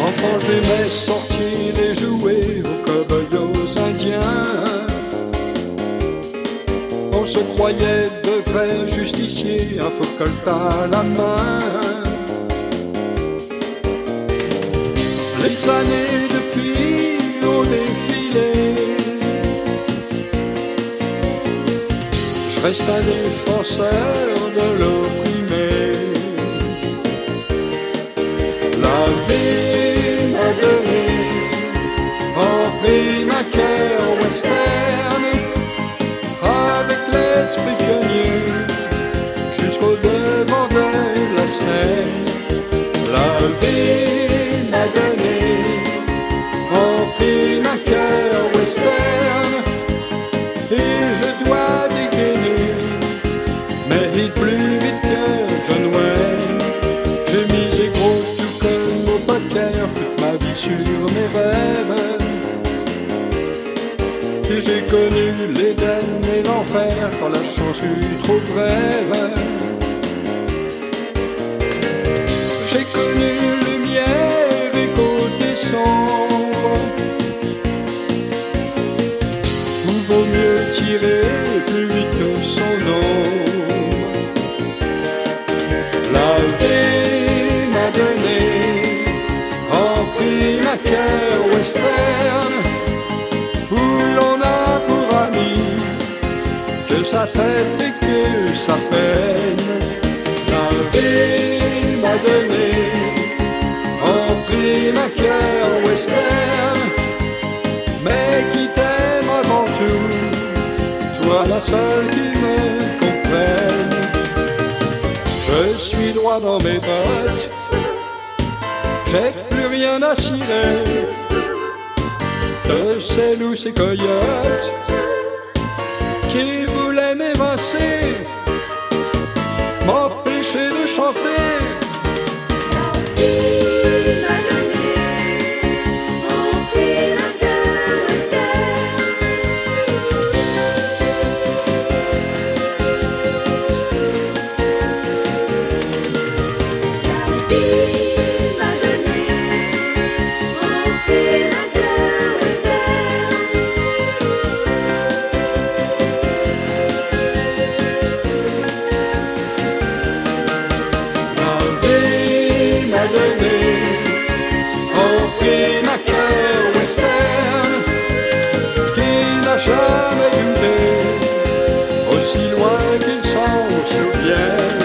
Enfant, j'aimais sortir et jouer aux cow aux indiens. On se croyait de vrais justiciers, un faux colt à la main. Les années reste un défenseur de l'opprimé. La vie m'a donné prime un cœur western avec l'esprit pionnier jusqu'au devant de la scène. La vie m'a donné prime un cœur western Et j'ai connu l'Éden et l'enfer quand la chance fut trop brève. J'ai connu lumière et côté sombre. Vaut mieux tirer plus vite que son ombre. Où l'on a pour ami que sa fête et que sa peine. La vie m'a donné en prime un cœur western, mais qui t'aime avant tout, toi la seule qui me comprenne. Je suis droit dans mes bottes, j'ai plus rien à cirer de ces loups, ces coyotes qui voulaient m'évincer, m'empêcher de chanter si loin qu'ils s'en souviennent.